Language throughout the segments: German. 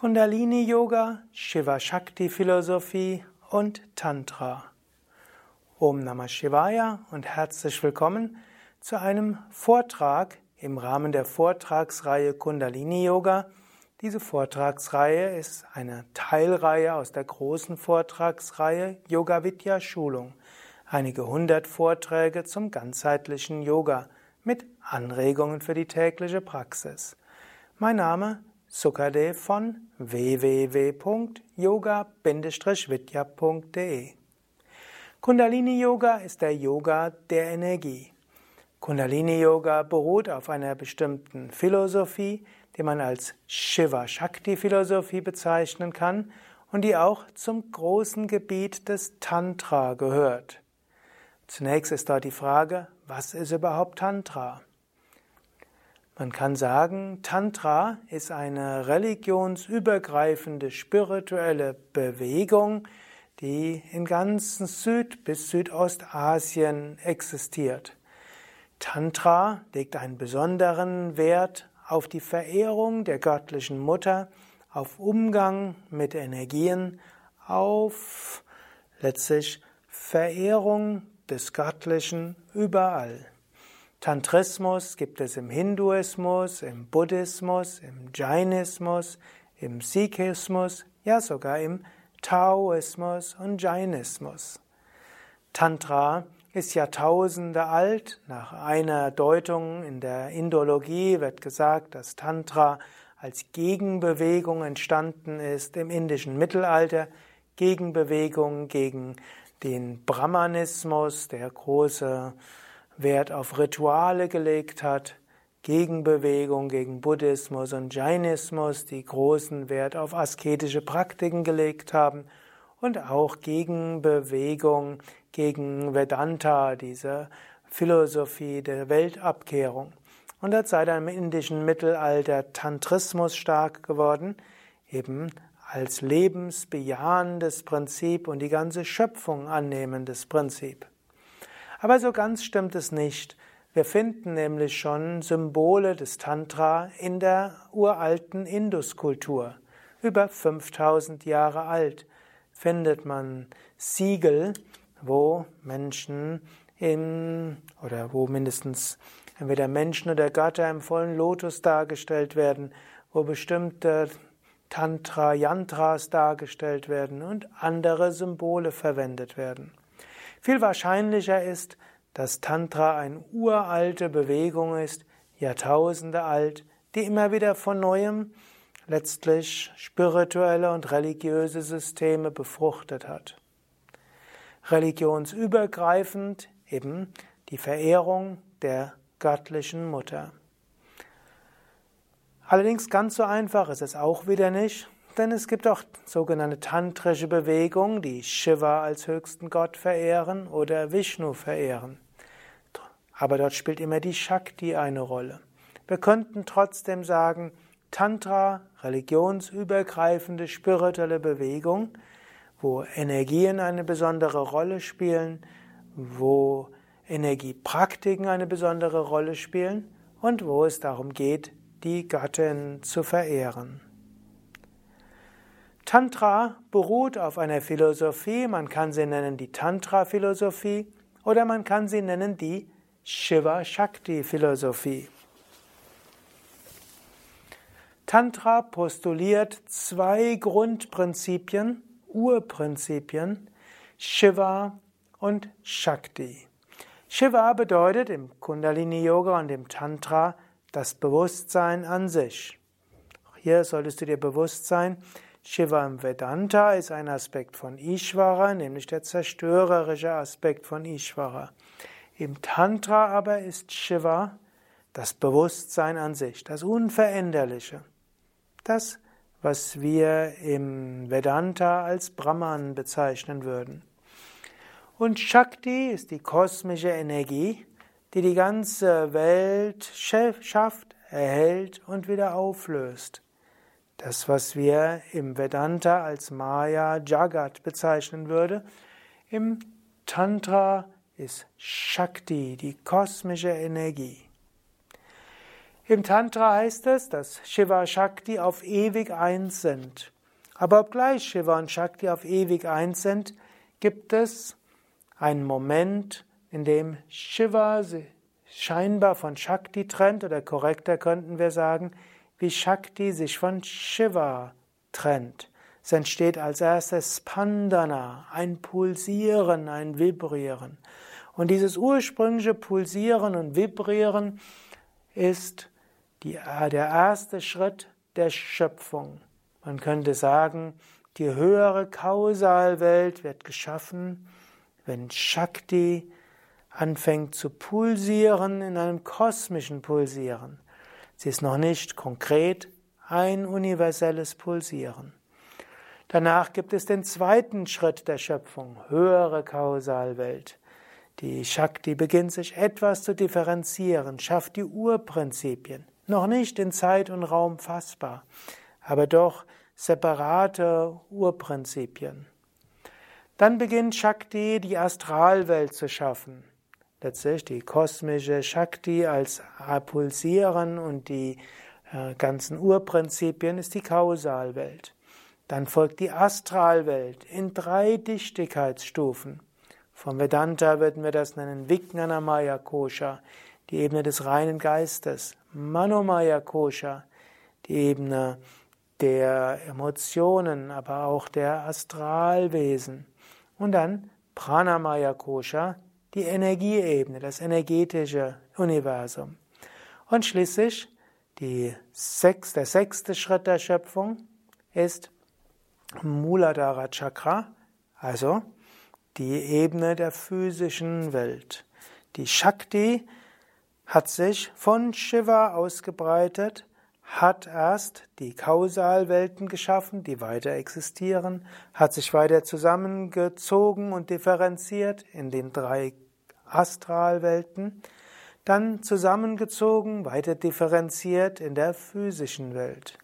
Kundalini Yoga, Shiva Shakti Philosophie und Tantra. Om Namah Shivaya und herzlich willkommen zu einem Vortrag im Rahmen der Vortragsreihe Kundalini Yoga. Diese Vortragsreihe ist eine Teilreihe aus der großen Vortragsreihe Yoga Vidya Schulung. Einige hundert Vorträge zum ganzheitlichen Yoga mit Anregungen für die tägliche Praxis. Mein Name Sukadev von www.yoga-vidya.de Kundalini Yoga ist der Yoga der Energie. Kundalini Yoga beruht auf einer bestimmten Philosophie, die man als Shiva Shakti Philosophie bezeichnen kann und die auch zum großen Gebiet des Tantra gehört. Zunächst ist dort die Frage, was ist überhaupt Tantra? Man kann sagen, Tantra ist eine religionsübergreifende spirituelle Bewegung, die in ganzen Süd- bis Südostasien existiert. Tantra legt einen besonderen Wert auf die Verehrung der göttlichen Mutter, auf Umgang mit Energien, auf letztlich Verehrung des Göttlichen überall. Tantrismus gibt es im Hinduismus, im Buddhismus, im Jainismus, im Sikhismus, ja sogar im Taoismus und Jainismus. Tantra ist Jahrtausende alt. Nach einer Deutung in der Indologie wird gesagt, dass Tantra als Gegenbewegung entstanden ist im indischen Mittelalter, Gegenbewegung gegen den Brahmanismus, der große Wert auf Rituale gelegt hat, Gegenbewegung gegen Buddhismus und Jainismus, die großen Wert auf asketische Praktiken gelegt haben und auch Gegenbewegung gegen Vedanta, diese Philosophie der Weltabkehrung. Und dort sei dann im indischen Mittelalter Tantrismus stark geworden, eben als lebensbejahendes Prinzip und die ganze Schöpfung annehmendes Prinzip. Aber so ganz stimmt es nicht. Wir finden nämlich schon Symbole des Tantra in der uralten Induskultur. Über 5000 Jahre alt findet man Siegel, wo Menschen in, oder wo mindestens entweder Menschen oder Götter im vollen Lotus dargestellt werden, wo bestimmte Tantra-Yantras dargestellt werden und andere Symbole verwendet werden. Viel wahrscheinlicher ist, dass Tantra eine uralte Bewegung ist, Jahrtausende alt, die immer wieder von neuem letztlich spirituelle und religiöse Systeme befruchtet hat. Religionsübergreifend eben die Verehrung der göttlichen Mutter. Allerdings ganz so einfach ist es auch wieder nicht, denn es gibt auch sogenannte tantrische Bewegungen, die Shiva als höchsten Gott verehren oder Vishnu verehren. Aber dort spielt immer die Shakti eine Rolle. Wir könnten trotzdem sagen, Tantra, religionsübergreifende spirituelle Bewegung, wo Energien eine besondere Rolle spielen, wo Energiepraktiken eine besondere Rolle spielen und wo es darum geht, die Gattin zu verehren. Tantra beruht auf einer Philosophie, man kann sie nennen die Tantra-Philosophie oder man kann sie nennen die Shiva-Shakti-Philosophie. Tantra postuliert zwei Grundprinzipien, Urprinzipien, Shiva und Shakti. Shiva bedeutet im Kundalini Yoga und im Tantra das Bewusstsein an sich. Hier solltest du dir bewusst sein, Shiva im Vedanta ist ein Aspekt von Ishvara, nämlich der zerstörerische Aspekt von Ishvara. Im Tantra aber ist Shiva das Bewusstsein an sich, das Unveränderliche. Das, was wir im Vedanta als Brahman bezeichnen würden. Und Shakti ist die kosmische Energie, die die ganze Welt schafft, erhält und wieder auflöst. Das, was wir im Vedanta als Maya Jagat bezeichnen würde, im Tantra ist Shakti, die kosmische Energie. Im Tantra heißt es, dass Shiva und Shakti auf ewig eins sind. Aber obgleich Shiva und Shakti auf ewig eins sind, gibt es einen Moment, in dem Shiva scheinbar von Shakti trennt, oder korrekter könnten wir sagen, wie Shakti sich von Shiva trennt. Es entsteht als erstes Spandana, ein Pulsieren, ein Vibrieren. Und dieses ursprüngliche Pulsieren und Vibrieren ist die, der erste Schritt der Schöpfung. Man könnte sagen, die höhere Kausalwelt wird geschaffen, wenn Shakti anfängt zu pulsieren in einem kosmischen Pulsieren. Sie ist noch nicht konkret ein universelles Pulsieren. Danach gibt es den zweiten Schritt der Schöpfung, höhere Kausalwelt. Die Shakti beginnt sich etwas zu differenzieren, schafft die Urprinzipien, noch nicht in Zeit und Raum fassbar, aber doch separate Urprinzipien. Dann beginnt Shakti die Astralwelt zu schaffen. Letztlich die kosmische Shakti als Pulsieren und die äh, ganzen Urprinzipien ist die Kausalwelt. Dann folgt die Astralwelt in drei Dichtigkeitsstufen. Vom Vedanta würden wir das nennen Vijnanamaya Kosha, die Ebene des reinen Geistes, Manomaya Kosha, die Ebene der Emotionen, aber auch der Astralwesen. Und dann Pranamaya Kosha, die Energieebene, das energetische Universum. Und schließlich die sechs, der sechste Schritt der Schöpfung ist Muladhara Chakra, also die Ebene der physischen Welt. Die Shakti hat sich von Shiva ausgebreitet, hat erst die Kausalwelten geschaffen, die weiter existieren, hat sich weiter zusammengezogen und differenziert in den drei Astralwelten, dann zusammengezogen, weiter differenziert in der physischen Welt.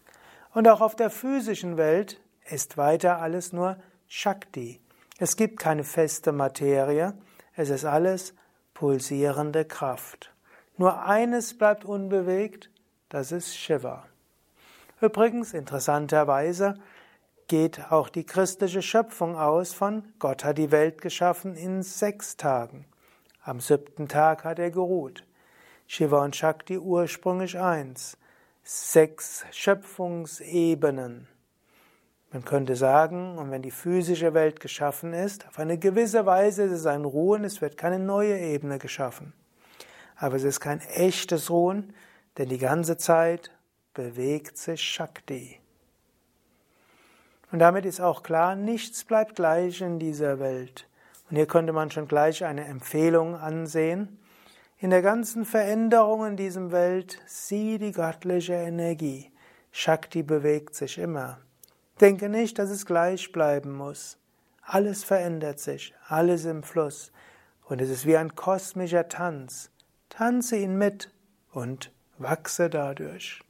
Und auch auf der physischen Welt ist weiter alles nur Shakti. Es gibt keine feste Materie, es ist alles pulsierende Kraft. Nur eines bleibt unbewegt, das ist Shiva. Übrigens, interessanterweise, geht auch die christliche Schöpfung aus von Gott hat die Welt geschaffen in sechs Tagen. Am siebten Tag hat er geruht. Shiva und Shakti ursprünglich eins. Sechs Schöpfungsebenen. Man könnte sagen, und wenn die physische Welt geschaffen ist, auf eine gewisse Weise ist es ein Ruhen, es wird keine neue Ebene geschaffen. Aber es ist kein echtes Ruhen, denn die ganze Zeit bewegt sich Shakti. Und damit ist auch klar, nichts bleibt gleich in dieser Welt. Und hier könnte man schon gleich eine Empfehlung ansehen. In der ganzen Veränderung in diesem Welt sieh die göttliche Energie. Shakti bewegt sich immer. Denke nicht, dass es gleich bleiben muss. Alles verändert sich, alles im Fluss. Und es ist wie ein kosmischer Tanz. Tanze ihn mit und wachse dadurch.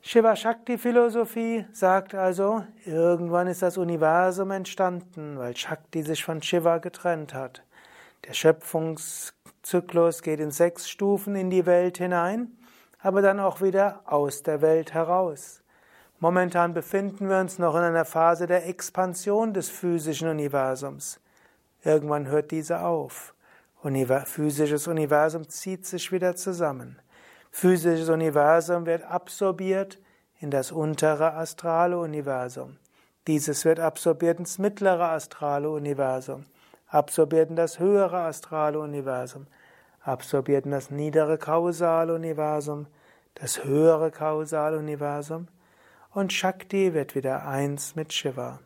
Shiva Shakti Philosophie sagt also, irgendwann ist das Universum entstanden, weil Shakti sich von Shiva getrennt hat. Der Schöpfungszyklus geht in sechs Stufen in die Welt hinein, aber dann auch wieder aus der Welt heraus. Momentan befinden wir uns noch in einer Phase der Expansion des physischen Universums. Irgendwann hört diese auf. Physisches Universum zieht sich wieder zusammen. Physisches Universum wird absorbiert in das untere astrale Universum. Dieses wird absorbiert ins mittlere astrale Universum, absorbiert in das höhere astrale Universum, absorbiert in das niedere kausale Universum, das höhere kausale Universum und Shakti wird wieder eins mit Shiva.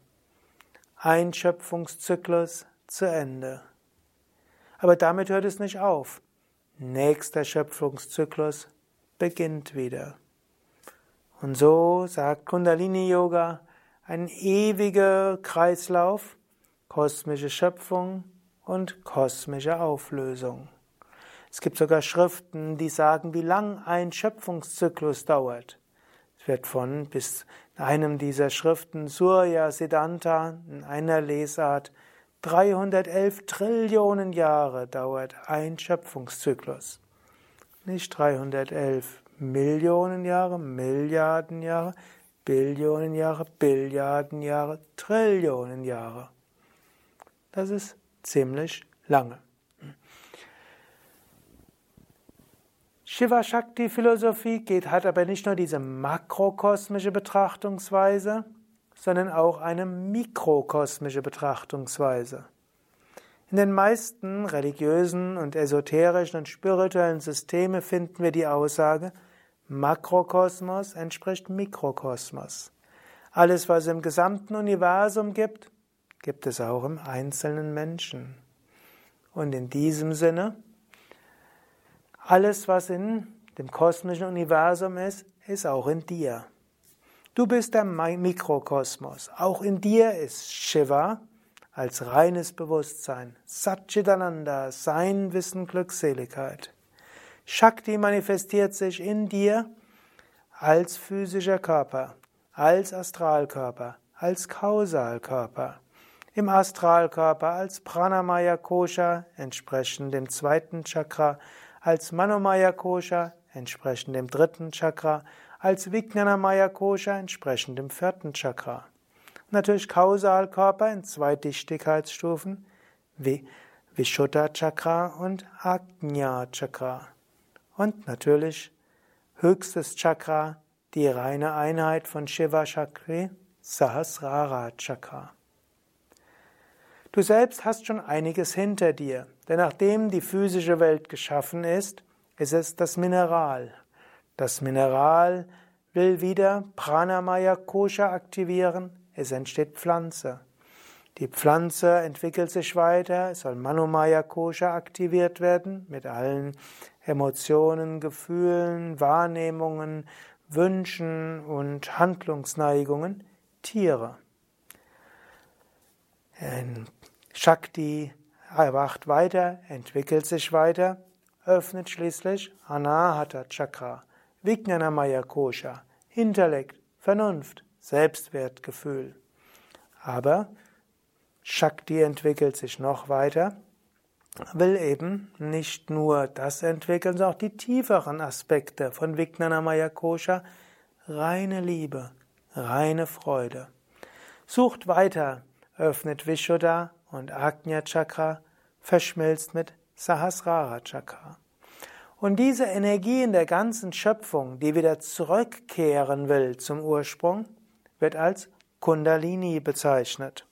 Ein Schöpfungszyklus zu Ende. Aber damit hört es nicht auf. Nächster Schöpfungszyklus beginnt wieder. Und so sagt Kundalini Yoga, ein ewiger Kreislauf, kosmische Schöpfung und kosmische Auflösung. Es gibt sogar Schriften, die sagen, wie lang ein Schöpfungszyklus dauert. Es wird von bis einem dieser Schriften Surya Siddhanta in einer Lesart 311 Trillionen Jahre dauert ein Schöpfungszyklus. nicht 311 Millionen Jahre, Milliarden Jahre, Billionen Jahre, Billiarden Jahre, Trillionen Jahre. Das ist ziemlich lange. Shiva Shakti Philosophie hat aber nicht nur diese makrokosmische Betrachtungsweise, sondern auch eine mikrokosmische Betrachtungsweise. In den meisten religiösen und esoterischen und spirituellen Systemen finden wir die Aussage, Makrokosmos entspricht Mikrokosmos. Alles, was es im gesamten Universum gibt, gibt es auch im einzelnen Menschen. Und in diesem Sinne, alles, was in dem kosmischen Universum ist, ist auch in dir. Du bist der Mikrokosmos. Auch in dir ist Shiva als reines Bewusstsein, Satchitananda, Sein, Wissen, Glückseligkeit. Shakti manifestiert sich in dir als physischer Körper, als Astralkörper, als Kausalkörper. Im Astralkörper als Pranamaya Kosha, entsprechend dem zweiten Chakra, als Manomaya Kosha, entsprechend dem dritten Chakra, als Vijnanamaya Kosha, entsprechend dem vierten Chakra. Natürlich Kausalkörper in zwei Dichtigkeitsstufen, wie Vishuddha Chakra und Ajna Chakra. Und natürlich höchstes Chakra, die reine Einheit von Shiva Chakri, Sahasrara Chakra. Du selbst hast schon einiges hinter dir, denn nachdem die physische Welt geschaffen ist, ist es das Mineral. Das Mineral will wieder Pranamaya Kosha aktivieren, es entsteht Pflanze. Die Pflanze entwickelt sich weiter, es soll Manomaya Kosha aktiviert werden mit allen Emotionen, Gefühlen, Wahrnehmungen, Wünschen und Handlungsneigungen Tiere. Ein Shakti erwacht weiter, entwickelt sich weiter, öffnet schließlich Anahata Chakra, Vijnanamaya Kosha, Intellekt, Vernunft, Selbstwertgefühl. Aber Shakti entwickelt sich noch weiter, will eben nicht nur das entwickeln, sondern auch die tieferen Aspekte von Vijnanamaya Kosha, reine Liebe, reine Freude. Sucht weiter, öffnet Vishuddha und Ajna Chakra verschmilzt mit Sahasrara Chakra. Und diese Energie in der ganzen Schöpfung, die wieder zurückkehren will zum Ursprung, wird als Kundalini bezeichnet.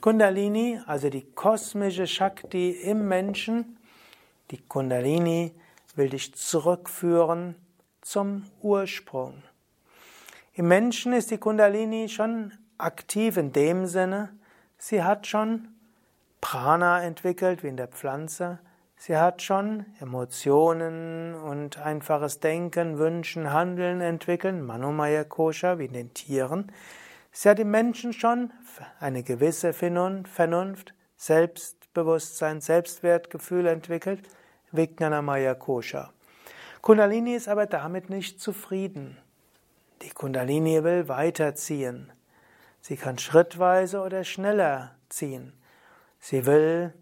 Kundalini, also die kosmische Shakti im Menschen, die Kundalini will dich zurückführen zum Ursprung. Im Menschen ist die Kundalini schon aktiv in dem Sinne, sie hat schon Prana entwickelt, wie in der Pflanze. Sie hat schon Emotionen und einfaches Denken, Wünschen, Handeln entwickelt, Manomaya Kosha, wie in den Tieren. Sie hat im Menschen schon eine gewisse Vernunft, Selbstbewusstsein, Selbstwertgefühl entwickelt, Vijnanamaya Kosha. Kundalini ist aber damit nicht zufrieden. Die Kundalini will weiterziehen. Sie kann schrittweise oder schneller ziehen. Sie will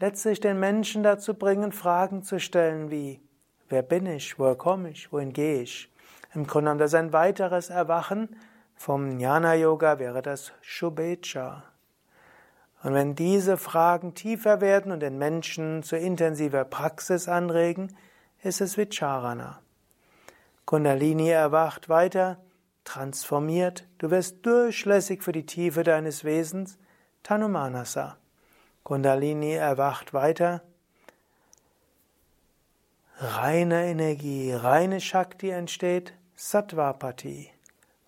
letztlich den Menschen dazu bringen, Fragen zu stellen wie, wer bin ich, woher komme ich, wohin gehe ich? Im Grunde genommen, das ist ein weiteres Erwachen vom Jnana-Yoga wäre das Shubecha. Und wenn diese Fragen tiefer werden und den Menschen zu intensiver Praxis anregen, ist es Vicharana. Kundalini erwacht weiter, transformiert, du wirst durchlässig für die Tiefe deines Wesens, Tanumanasa. Kundalini erwacht weiter, reine Energie, reine Shakti entsteht, Sattvapati.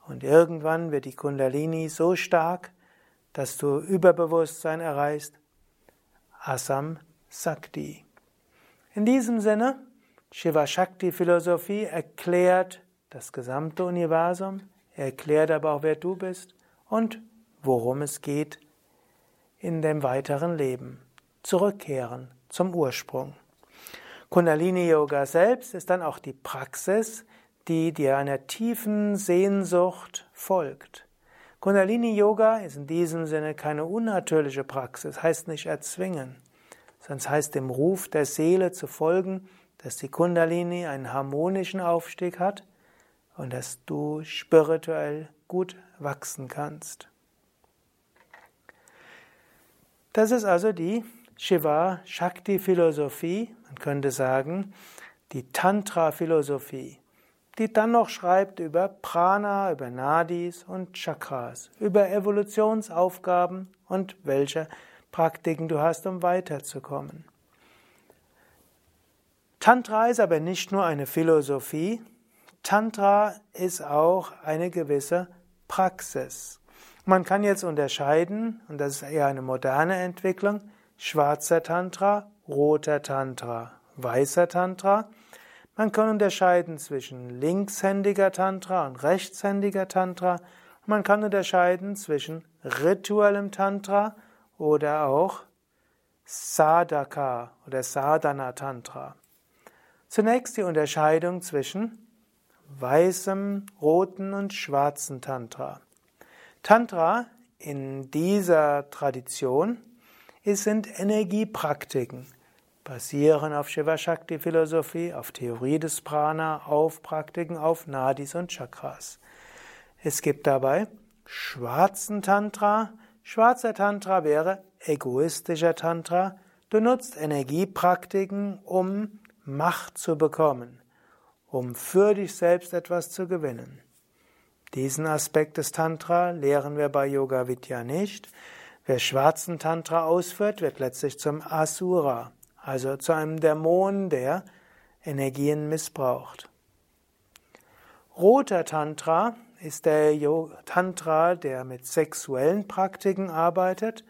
Und irgendwann wird die Kundalini so stark, dass du Überbewusstsein erreichst, Asam Sakti. In diesem Sinne, Shiva Shakti Philosophie erklärt das gesamte Universum, erklärt aber auch, wer du bist und worum es geht in dem weiteren Leben. Zurückkehren zum Ursprung. Kundalini Yoga selbst ist dann auch die Praxis, die dir einer tiefen Sehnsucht folgt. Kundalini Yoga ist in diesem Sinne keine unnatürliche Praxis, heißt nicht erzwingen, sonst heißt dem Ruf der Seele zu folgen, dass die Kundalini einen harmonischen Aufstieg hat und dass du spirituell gut wachsen kannst. Das ist also die Shiva Shakti Philosophie, man könnte sagen, die Tantra Philosophie, die dann noch schreibt über Prana, über Nadis und Chakras, über Evolutionsaufgaben und welche Praktiken du hast, um weiterzukommen. Tantra ist aber nicht nur eine Philosophie, Tantra ist auch eine gewisse Praxis. Man kann jetzt unterscheiden, und das ist eher eine moderne Entwicklung, schwarzer Tantra, roter Tantra, weißer Tantra. Man kann unterscheiden zwischen linkshändiger Tantra und rechtshändiger Tantra. Man kann unterscheiden zwischen rituellem Tantra oder auch Sadhaka oder Sadhana Tantra. Zunächst die Unterscheidung zwischen weißem, roten und schwarzen Tantra. Tantra in dieser Tradition sind Energiepraktiken, basieren auf Shiva Shakti Philosophie, auf Theorie des Prana, auf Praktiken, auf Nadis und Chakras. Es gibt dabei schwarzen Tantra. Schwarzer Tantra wäre egoistischer Tantra. Du nutzt Energiepraktiken, um Macht zu bekommen, um für dich selbst etwas zu gewinnen. Diesen Aspekt des Tantra lehren wir bei Yoga Vidya nicht. Wer schwarzen Tantra ausführt, wird letztlich zum Asura, also zu einem Dämon, der Energien missbraucht. Roter Tantra ist der Tantra, der mit sexuellen Praktiken arbeitet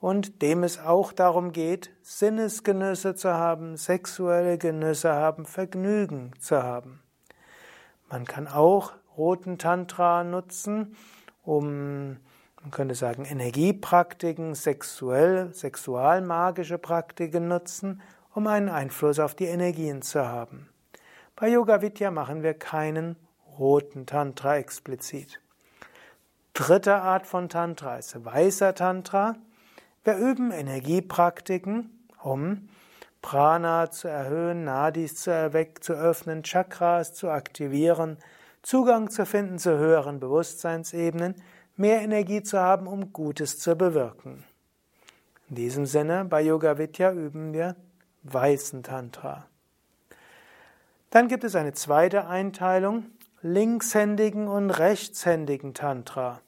und dem es auch darum geht, Sinnesgenüsse zu haben, sexuelle Genüsse haben, Vergnügen zu haben. Man kann auch roten Tantra nutzen, um, man könnte sagen, Energiepraktiken, sexuell, sexualmagische Praktiken nutzen, um einen Einfluss auf die Energien zu haben. Bei Yoga Vidya machen wir keinen roten Tantra explizit. Dritte Art von Tantra ist weißer Tantra. Wir üben Energiepraktiken, um Prana zu erhöhen, Nadis zu erwecken, zu öffnen, Chakras zu aktivieren, Zugang zu finden zu höheren Bewusstseinsebenen, mehr Energie zu haben, um Gutes zu bewirken. In diesem Sinne, bei Yoga Vidya üben wir weißen Tantra. Dann gibt es eine zweite Einteilung, linkshändigen und rechtshändigen Tantra.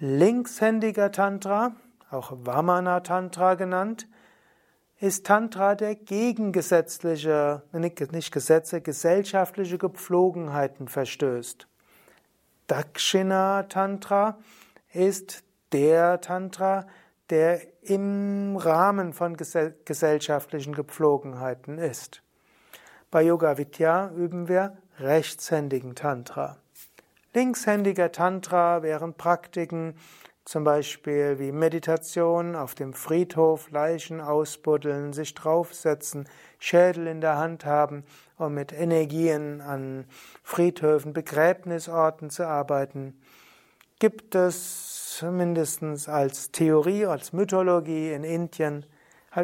Linkshändiger Tantra auch Vamana Tantra genannt, ist Tantra, der gegengesetzliche, nicht Gesetze, gesellschaftliche Gepflogenheiten verstößt. Dakshina Tantra ist der Tantra, der im Rahmen von gesellschaftlichen Gepflogenheiten ist. Bei Yoga Vidya üben wir rechtshändigen Tantra. Linkshändiger Tantra wären Praktiken, zum Beispiel wie Meditation auf dem Friedhof, Leichen ausbuddeln, sich draufsetzen, Schädel in der Hand haben, um mit Energien an Friedhöfen, Begräbnisorten zu arbeiten. Gibt es mindestens als Theorie, als Mythologie in Indien.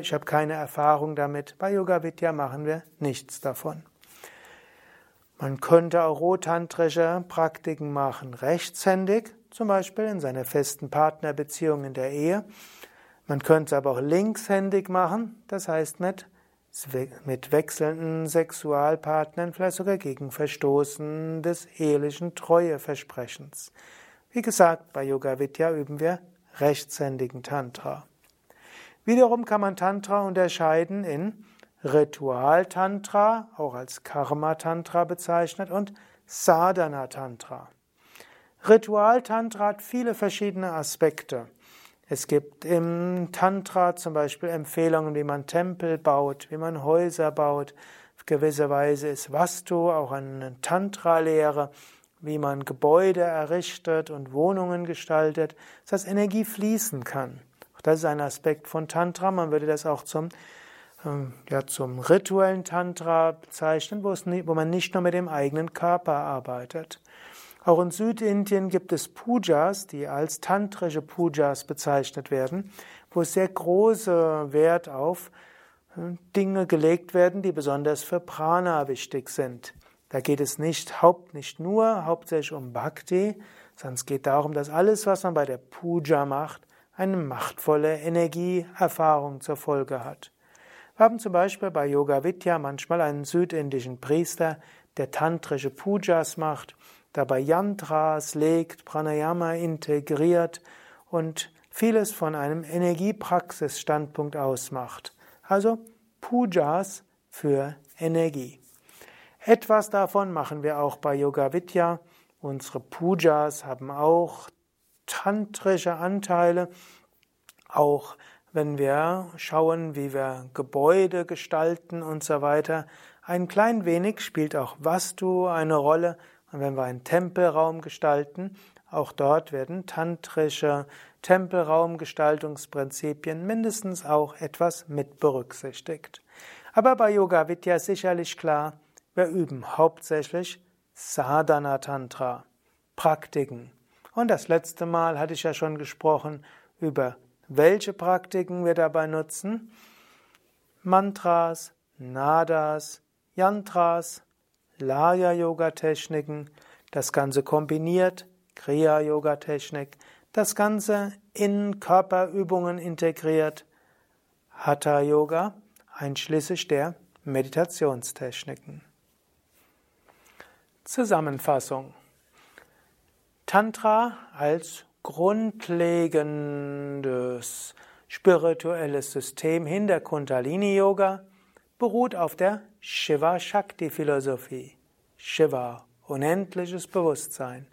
Ich habe keine Erfahrung damit. Bei Yoga Vidya machen wir nichts davon. Man könnte auch rotantrische Praktiken machen, rechtshändig zum Beispiel in seiner festen Partnerbeziehung in der Ehe. Man könnte es aber auch linkshändig machen, das heißt mit, mit wechselnden Sexualpartnern, vielleicht sogar gegen Verstoßen des ehelichen Treueversprechens. Wie gesagt, bei Yoga Vidya üben wir rechtshändigen Tantra. Wiederum kann man Tantra unterscheiden in Ritual-Tantra, auch als Karma-Tantra bezeichnet, und Sadhana-Tantra. Ritual-Tantra hat viele verschiedene Aspekte. Es gibt im Tantra zum Beispiel Empfehlungen, wie man Tempel baut, wie man Häuser baut. Auf gewisse Weise ist Vastu auch eine Tantra-Lehre, wie man Gebäude errichtet und Wohnungen gestaltet, dass Energie fließen kann. Auch das ist ein Aspekt von Tantra. Man würde das auch zum, ähm, ja, zum rituellen Tantra bezeichnen, wo, es, wo man nicht nur mit dem eigenen Körper arbeitet. Auch in Südindien gibt es Pujas, die als tantrische Pujas bezeichnet werden, wo sehr große Wert auf äh, Dinge gelegt werden, die besonders für Prana wichtig sind. Da geht es nicht, haupt, nicht nur hauptsächlich um Bhakti, sondern es geht darum, dass alles, was man bei der Puja macht, eine machtvolle Energieerfahrung zur Folge hat. Wir haben zum Beispiel bei Yoga Vidya manchmal einen südindischen Priester, der tantrische Pujas macht, dabei Yantras legt, Pranayama integriert und vieles von einem Energiepraxisstandpunkt ausmacht. Also Pujas für Energie. Etwas davon machen wir auch bei Yoga Vidya. Unsere Pujas haben auch tantrische Anteile, auch wenn wir schauen, wie wir Gebäude gestalten und so weiter. Ein klein wenig spielt auch Vastu eine Rolle. Und wenn wir einen Tempelraum gestalten, auch dort werden tantrische Tempelraumgestaltungsprinzipien mindestens auch etwas mit berücksichtigt. Aber bei Yoga Vidya sicherlich klar, wir üben hauptsächlich Sadhana Tantra, Praktiken. Und das letzte Mal hatte ich ja schon gesprochen über welche Praktiken wir dabei nutzen. Mantras, Nadas, Yantras, Laya-Yoga-Techniken, das Ganze kombiniert, Kriya-Yoga-Technik, das Ganze in Körperübungen integriert, Hatha-Yoga, einschließlich der Meditationstechniken. Zusammenfassung. Tantra als grundlegendes spirituelles System hinter Kundalini Yoga beruht auf der Shiva Shakti Philosophie. Shiva, unendliches Bewusstsein.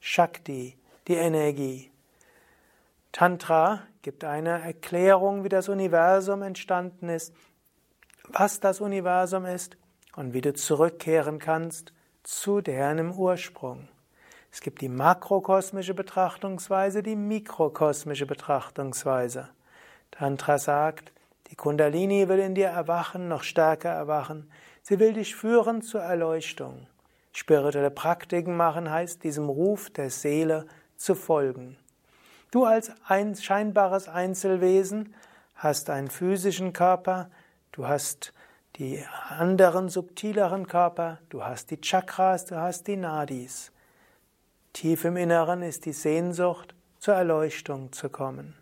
Shakti, die Energie. Tantra gibt eine Erklärung, wie das Universum entstanden ist, was das Universum ist und wie du zurückkehren kannst zu deinem Ursprung. Es gibt die makrokosmische Betrachtungsweise, die mikrokosmische Betrachtungsweise. Tantra sagt, die Kundalini will in dir erwachen, noch stärker erwachen. Sie will dich führen zur Erleuchtung. Spirituelle Praktiken machen heißt, diesem Ruf der Seele zu folgen. Du als ein scheinbares Einzelwesen hast einen physischen Körper, du hast die anderen subtileren Körper, du hast die Chakras, du hast die Nadis. Tief im Inneren ist die Sehnsucht, zur Erleuchtung zu kommen.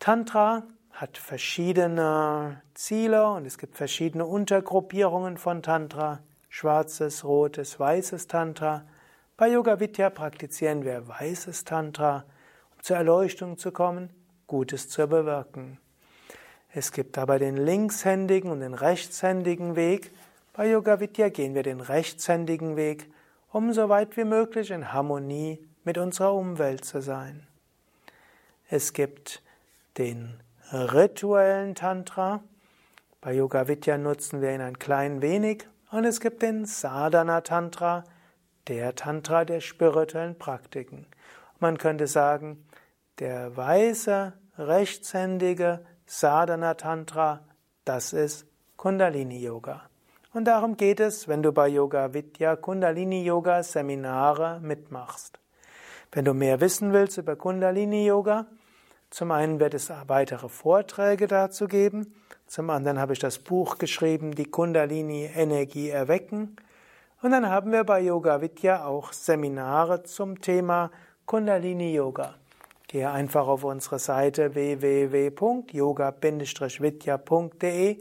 Tantra hat verschiedene Ziele und es gibt verschiedene Untergruppierungen von Tantra. Schwarzes, rotes, weißes Tantra. Bei Yoga Vidya praktizieren wir weißes Tantra, um zur Erleuchtung zu kommen, Gutes zu bewirken. Es gibt aber den linkshändigen und den rechtshändigen Weg. Bei Yoga Vidya gehen wir den rechtshändigen Weg, um so weit wie möglich in Harmonie mit unserer Umwelt zu sein. Es gibt den rituellen Tantra. Bei Yoga Vidya nutzen wir ihn ein klein wenig. Und es gibt den Sadhana Tantra, der Tantra der spirituellen Praktiken. Man könnte sagen, der weiße, rechtshändige Sadhana Tantra, das ist Kundalini Yoga. Und darum geht es, wenn du bei Yoga Vidya Kundalini Yoga Seminare mitmachst. Wenn du mehr wissen willst über Kundalini Yoga, zum einen wird es weitere Vorträge dazu geben, zum anderen habe ich das Buch geschrieben, die Kundalini Energie erwecken, und dann haben wir bei Yoga Vidya auch Seminare zum Thema Kundalini Yoga. Gehe einfach auf unsere Seite www.yoga-vidya.de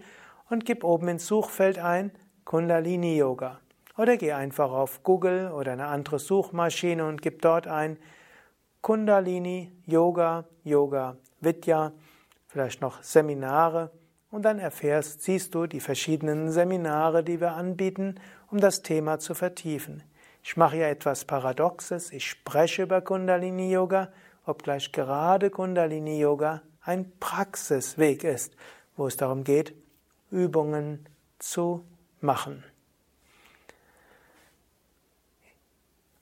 und gib oben ins Suchfeld ein Kundalini Yoga. Oder geh einfach auf Google oder eine andere Suchmaschine und gib dort ein Kundalini Yoga, Yoga Vidya, vielleicht noch Seminare und dann erfährst, siehst du die verschiedenen Seminare, die wir anbieten, um das Thema zu vertiefen. Ich mache ja etwas Paradoxes, ich spreche über Kundalini Yoga, obgleich gerade Kundalini Yoga ein Praxisweg ist, wo es darum geht, Übungen zu machen.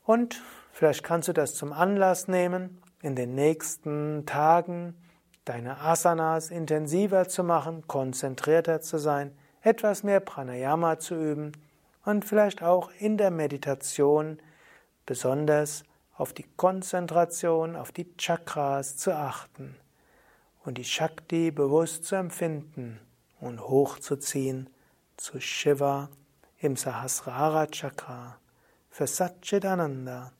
Und vielleicht kannst du das zum Anlass nehmen, in den nächsten Tagen deine Asanas intensiver zu machen, konzentrierter zu sein, etwas mehr Pranayama zu üben und vielleicht auch in der Meditation besonders auf die Konzentration, auf die Chakras zu achten. und die Shakti bewusst zu empfinden und hochzuziehen zu Shiva im Sahasrara Chakra für Satchitananda,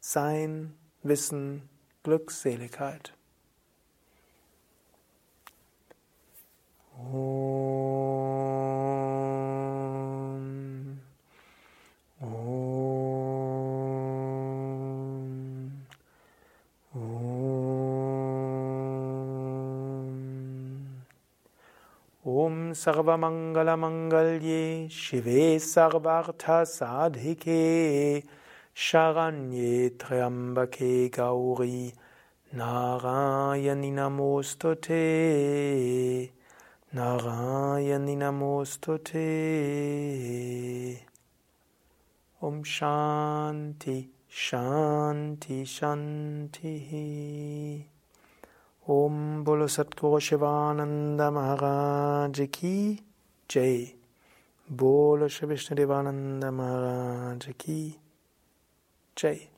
Sein, Wissen, Glückseligkeit. Om. Om. Om. Om Sarvamangalamangalye Shive Sarvartha Sadhike Sharanye Triambake Gauri Narayani Namostute Narayani Namostute Om Shanti Shanti Shanti. Om Bolo Satguru Shivananda Maharaj Ki Jai. Bolo Shri Vishnu Devananda Jai